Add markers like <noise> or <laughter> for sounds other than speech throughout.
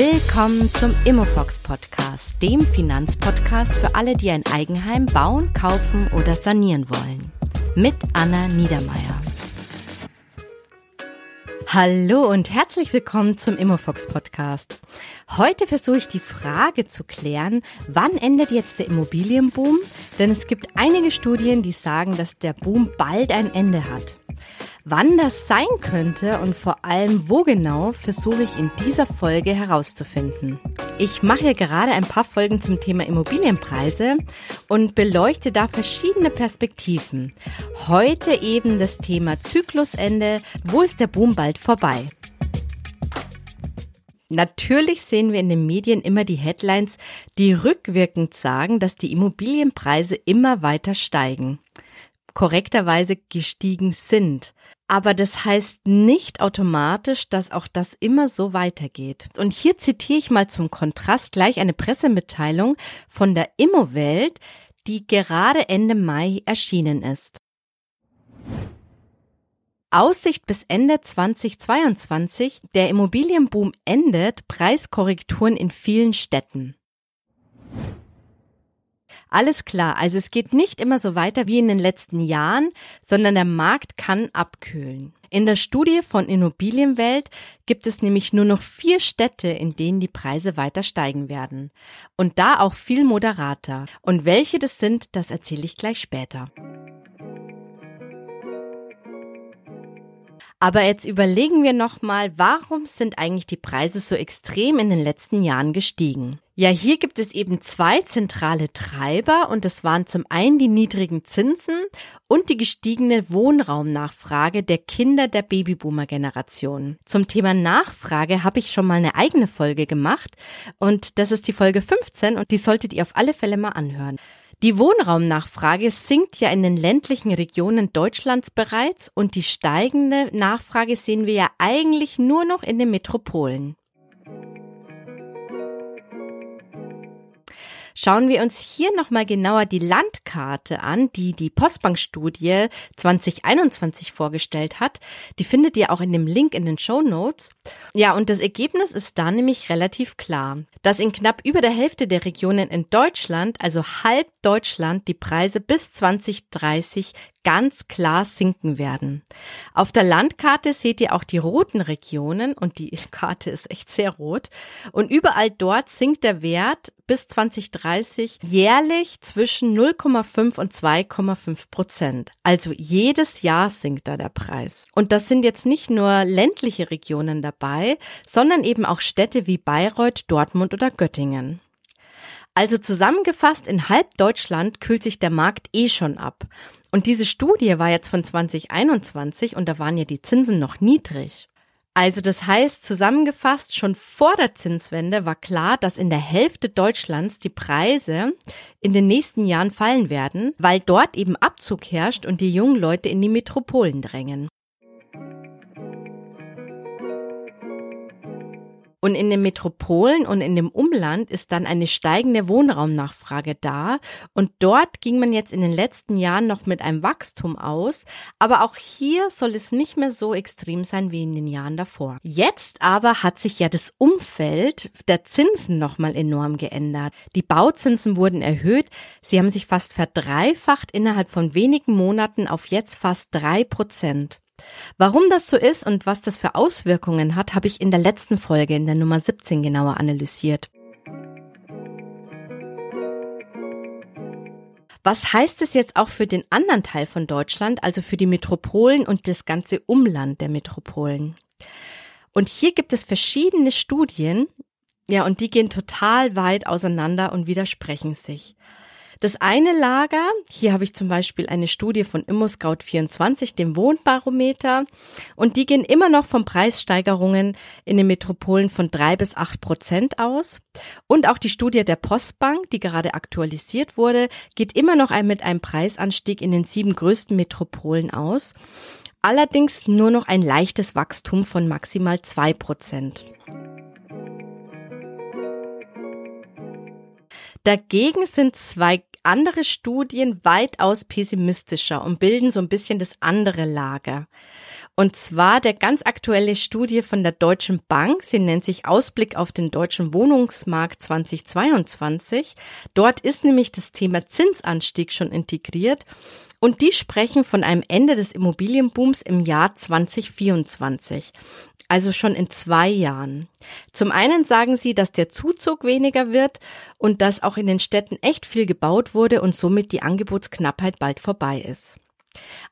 Willkommen zum Immofox Podcast, dem Finanzpodcast für alle, die ein Eigenheim bauen, kaufen oder sanieren wollen. Mit Anna Niedermeier. Hallo und herzlich willkommen zum Immofox Podcast. Heute versuche ich die Frage zu klären, wann endet jetzt der Immobilienboom? Denn es gibt einige Studien, die sagen, dass der Boom bald ein Ende hat. Wann das sein könnte und vor allem wo genau, versuche ich in dieser Folge herauszufinden. Ich mache gerade ein paar Folgen zum Thema Immobilienpreise und beleuchte da verschiedene Perspektiven. Heute eben das Thema Zyklusende, wo ist der Boom bald vorbei? Natürlich sehen wir in den Medien immer die Headlines, die rückwirkend sagen, dass die Immobilienpreise immer weiter steigen korrekterweise gestiegen sind. Aber das heißt nicht automatisch, dass auch das immer so weitergeht. Und hier zitiere ich mal zum Kontrast gleich eine Pressemitteilung von der Immowelt, die gerade Ende Mai erschienen ist. Aussicht bis Ende 2022, der Immobilienboom endet, Preiskorrekturen in vielen Städten. Alles klar, also es geht nicht immer so weiter wie in den letzten Jahren, sondern der Markt kann abkühlen. In der Studie von Immobilienwelt gibt es nämlich nur noch vier Städte, in denen die Preise weiter steigen werden. Und da auch viel moderater. Und welche das sind, das erzähle ich gleich später. Aber jetzt überlegen wir nochmal, warum sind eigentlich die Preise so extrem in den letzten Jahren gestiegen? Ja, hier gibt es eben zwei zentrale Treiber und das waren zum einen die niedrigen Zinsen und die gestiegene Wohnraumnachfrage der Kinder der Babyboomer-Generation. Zum Thema Nachfrage habe ich schon mal eine eigene Folge gemacht und das ist die Folge 15 und die solltet ihr auf alle Fälle mal anhören. Die Wohnraumnachfrage sinkt ja in den ländlichen Regionen Deutschlands bereits und die steigende Nachfrage sehen wir ja eigentlich nur noch in den Metropolen. Schauen wir uns hier nochmal genauer die Landkarte an, die die Postbank-Studie 2021 vorgestellt hat. Die findet ihr auch in dem Link in den Show Notes. Ja, und das Ergebnis ist da nämlich relativ klar, dass in knapp über der Hälfte der Regionen in Deutschland, also halb Deutschland, die Preise bis 2030 ganz klar sinken werden. Auf der Landkarte seht ihr auch die roten Regionen und die <laughs> Karte ist echt sehr rot. Und überall dort sinkt der Wert bis 2030 jährlich zwischen 0,5 und 2,5 Prozent. Also jedes Jahr sinkt da der Preis. Und das sind jetzt nicht nur ländliche Regionen dabei, sondern eben auch Städte wie Bayreuth, Dortmund oder Göttingen. Also zusammengefasst, in halb Deutschland kühlt sich der Markt eh schon ab. Und diese Studie war jetzt von 2021 und da waren ja die Zinsen noch niedrig. Also das heißt, zusammengefasst, schon vor der Zinswende war klar, dass in der Hälfte Deutschlands die Preise in den nächsten Jahren fallen werden, weil dort eben Abzug herrscht und die jungen Leute in die Metropolen drängen. Und in den Metropolen und in dem Umland ist dann eine steigende Wohnraumnachfrage da. Und dort ging man jetzt in den letzten Jahren noch mit einem Wachstum aus. Aber auch hier soll es nicht mehr so extrem sein wie in den Jahren davor. Jetzt aber hat sich ja das Umfeld der Zinsen nochmal enorm geändert. Die Bauzinsen wurden erhöht. Sie haben sich fast verdreifacht innerhalb von wenigen Monaten auf jetzt fast drei Prozent. Warum das so ist und was das für Auswirkungen hat, habe ich in der letzten Folge in der Nummer 17 genauer analysiert. Was heißt es jetzt auch für den anderen Teil von Deutschland, also für die Metropolen und das ganze Umland der Metropolen? Und hier gibt es verschiedene Studien, ja, und die gehen total weit auseinander und widersprechen sich. Das eine Lager, hier habe ich zum Beispiel eine Studie von ImmoScout24, dem Wohnbarometer, und die gehen immer noch von Preissteigerungen in den Metropolen von drei bis acht Prozent aus. Und auch die Studie der Postbank, die gerade aktualisiert wurde, geht immer noch mit einem Preisanstieg in den sieben größten Metropolen aus. Allerdings nur noch ein leichtes Wachstum von maximal zwei Prozent. Dagegen sind zwei andere Studien weitaus pessimistischer und bilden so ein bisschen das andere Lager. Und zwar der ganz aktuelle Studie von der Deutschen Bank. Sie nennt sich Ausblick auf den deutschen Wohnungsmarkt 2022. Dort ist nämlich das Thema Zinsanstieg schon integriert. Und die sprechen von einem Ende des Immobilienbooms im Jahr 2024. Also schon in zwei Jahren. Zum einen sagen sie, dass der Zuzug weniger wird und dass auch in den Städten echt viel gebaut wurde und somit die Angebotsknappheit bald vorbei ist.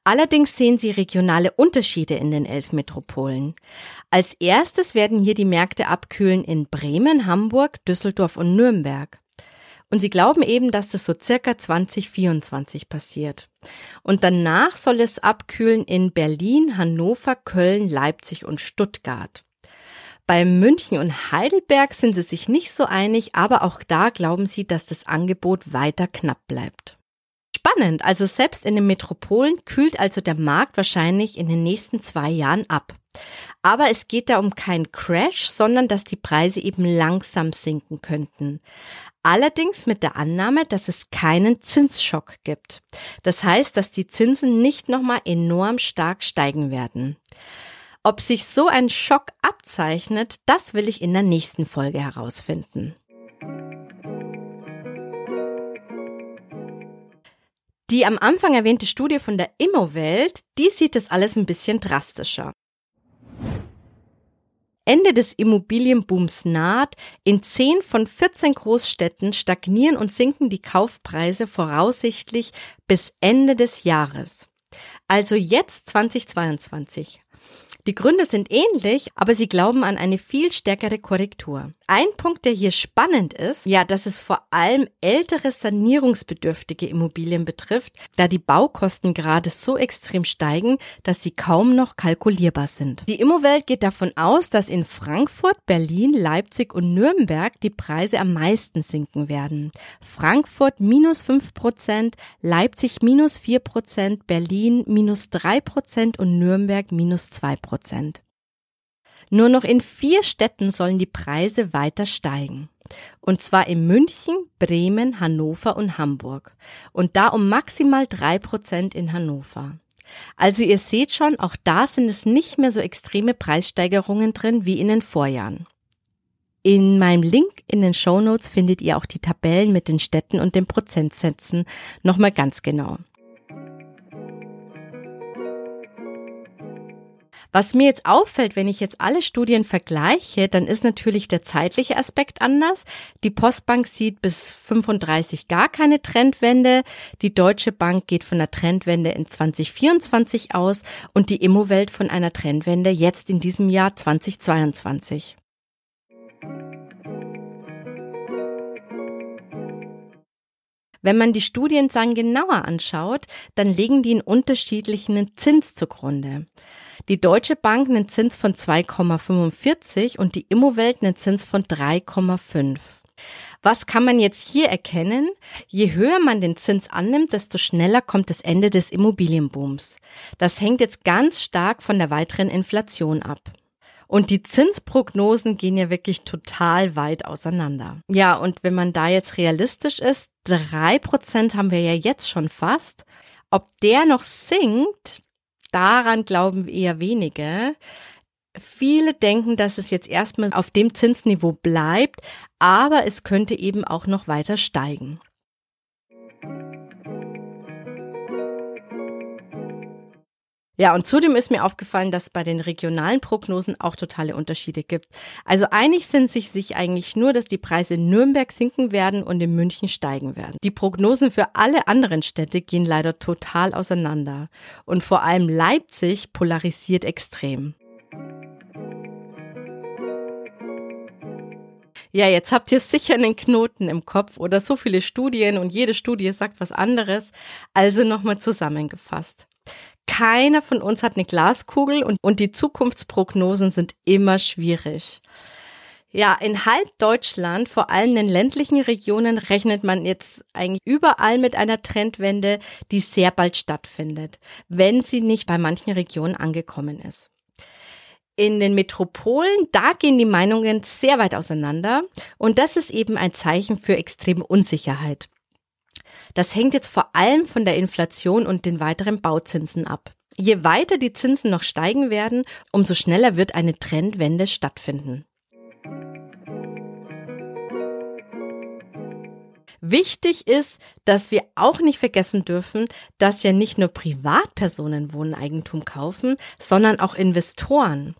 Allerdings sehen Sie regionale Unterschiede in den elf Metropolen. Als erstes werden hier die Märkte abkühlen in Bremen, Hamburg, Düsseldorf und Nürnberg. Und sie glauben eben, dass das so circa 2024 passiert. Und danach soll es abkühlen in Berlin, Hannover, Köln, Leipzig und Stuttgart. Bei München und Heidelberg sind sie sich nicht so einig, aber auch da glauben sie, dass das Angebot weiter knapp bleibt. Spannend. Also selbst in den Metropolen kühlt also der Markt wahrscheinlich in den nächsten zwei Jahren ab. Aber es geht da um keinen Crash, sondern dass die Preise eben langsam sinken könnten. Allerdings mit der Annahme, dass es keinen Zinsschock gibt. Das heißt, dass die Zinsen nicht nochmal enorm stark steigen werden. Ob sich so ein Schock abzeichnet, das will ich in der nächsten Folge herausfinden. Die am Anfang erwähnte Studie von der Immowelt, die sieht das alles ein bisschen drastischer. Ende des Immobilienbooms naht. In 10 von 14 Großstädten stagnieren und sinken die Kaufpreise voraussichtlich bis Ende des Jahres. Also jetzt 2022. Die Gründe sind ähnlich, aber sie glauben an eine viel stärkere Korrektur. Ein Punkt, der hier spannend ist, ja, dass es vor allem ältere sanierungsbedürftige Immobilien betrifft, da die Baukosten gerade so extrem steigen, dass sie kaum noch kalkulierbar sind. Die Immowelt geht davon aus, dass in Frankfurt, Berlin, Leipzig und Nürnberg die Preise am meisten sinken werden. Frankfurt minus fünf Prozent, Leipzig minus vier Prozent, Berlin minus drei Prozent und Nürnberg minus zwei Prozent. Nur noch in vier Städten sollen die Preise weiter steigen. Und zwar in München, Bremen, Hannover und Hamburg. Und da um maximal drei Prozent in Hannover. Also ihr seht schon, auch da sind es nicht mehr so extreme Preissteigerungen drin wie in den Vorjahren. In meinem Link in den Show Notes findet ihr auch die Tabellen mit den Städten und den Prozentsätzen nochmal ganz genau. Was mir jetzt auffällt, wenn ich jetzt alle Studien vergleiche, dann ist natürlich der zeitliche Aspekt anders. Die Postbank sieht bis 35 gar keine Trendwende. Die Deutsche Bank geht von einer Trendwende in 2024 aus und die Immowelt von einer Trendwende jetzt in diesem Jahr 2022. Wenn man die Studien dann genauer anschaut, dann legen die einen unterschiedlichen Zins zugrunde. Die Deutsche Bank einen Zins von 2,45 und die Immowelt einen Zins von 3,5. Was kann man jetzt hier erkennen? Je höher man den Zins annimmt, desto schneller kommt das Ende des Immobilienbooms. Das hängt jetzt ganz stark von der weiteren Inflation ab. Und die Zinsprognosen gehen ja wirklich total weit auseinander. Ja, und wenn man da jetzt realistisch ist, drei Prozent haben wir ja jetzt schon fast. Ob der noch sinkt, daran glauben eher wenige. Viele denken, dass es jetzt erstmal auf dem Zinsniveau bleibt, aber es könnte eben auch noch weiter steigen. Ja, und zudem ist mir aufgefallen, dass bei den regionalen Prognosen auch totale Unterschiede gibt. Also einig sind sich sich eigentlich nur, dass die Preise in Nürnberg sinken werden und in München steigen werden. Die Prognosen für alle anderen Städte gehen leider total auseinander. Und vor allem Leipzig polarisiert extrem. Ja, jetzt habt ihr sicher einen Knoten im Kopf oder so viele Studien und jede Studie sagt was anderes. Also nochmal zusammengefasst. Keiner von uns hat eine Glaskugel und, und die Zukunftsprognosen sind immer schwierig. Ja, in halb Deutschland, vor allem in ländlichen Regionen, rechnet man jetzt eigentlich überall mit einer Trendwende, die sehr bald stattfindet, wenn sie nicht bei manchen Regionen angekommen ist. In den Metropolen, da gehen die Meinungen sehr weit auseinander und das ist eben ein Zeichen für extreme Unsicherheit. Das hängt jetzt vor allem von der Inflation und den weiteren Bauzinsen ab. Je weiter die Zinsen noch steigen werden, umso schneller wird eine Trendwende stattfinden. Wichtig ist, dass wir auch nicht vergessen dürfen, dass ja nicht nur Privatpersonen Wohneigentum kaufen, sondern auch Investoren.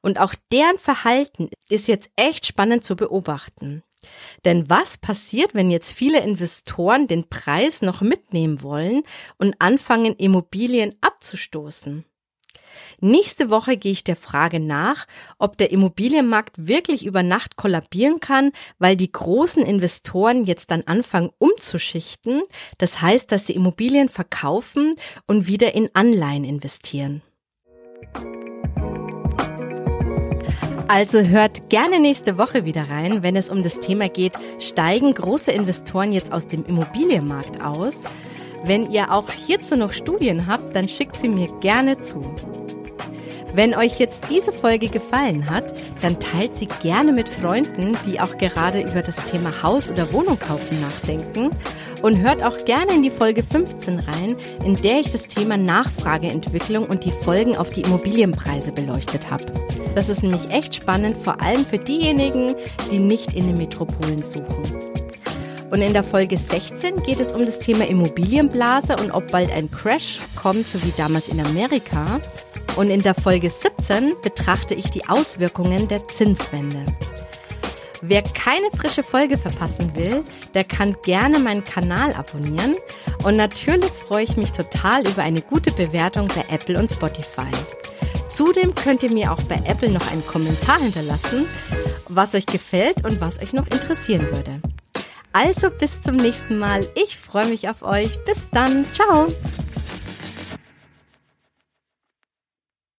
Und auch deren Verhalten ist jetzt echt spannend zu beobachten. Denn was passiert, wenn jetzt viele Investoren den Preis noch mitnehmen wollen und anfangen, Immobilien abzustoßen? Nächste Woche gehe ich der Frage nach, ob der Immobilienmarkt wirklich über Nacht kollabieren kann, weil die großen Investoren jetzt dann anfangen umzuschichten. Das heißt, dass sie Immobilien verkaufen und wieder in Anleihen investieren. Also hört gerne nächste Woche wieder rein, wenn es um das Thema geht, steigen große Investoren jetzt aus dem Immobilienmarkt aus? Wenn ihr auch hierzu noch Studien habt, dann schickt sie mir gerne zu. Wenn euch jetzt diese Folge gefallen hat, dann teilt sie gerne mit Freunden, die auch gerade über das Thema Haus oder Wohnung kaufen nachdenken. Und hört auch gerne in die Folge 15 rein, in der ich das Thema Nachfrageentwicklung und die Folgen auf die Immobilienpreise beleuchtet habe. Das ist nämlich echt spannend, vor allem für diejenigen, die nicht in den Metropolen suchen. Und in der Folge 16 geht es um das Thema Immobilienblase und ob bald ein Crash kommt, so wie damals in Amerika. Und in der Folge 17 betrachte ich die Auswirkungen der Zinswende. Wer keine frische Folge verpassen will, der kann gerne meinen Kanal abonnieren. Und natürlich freue ich mich total über eine gute Bewertung bei Apple und Spotify. Zudem könnt ihr mir auch bei Apple noch einen Kommentar hinterlassen, was euch gefällt und was euch noch interessieren würde. Also bis zum nächsten Mal. Ich freue mich auf euch. Bis dann. Ciao.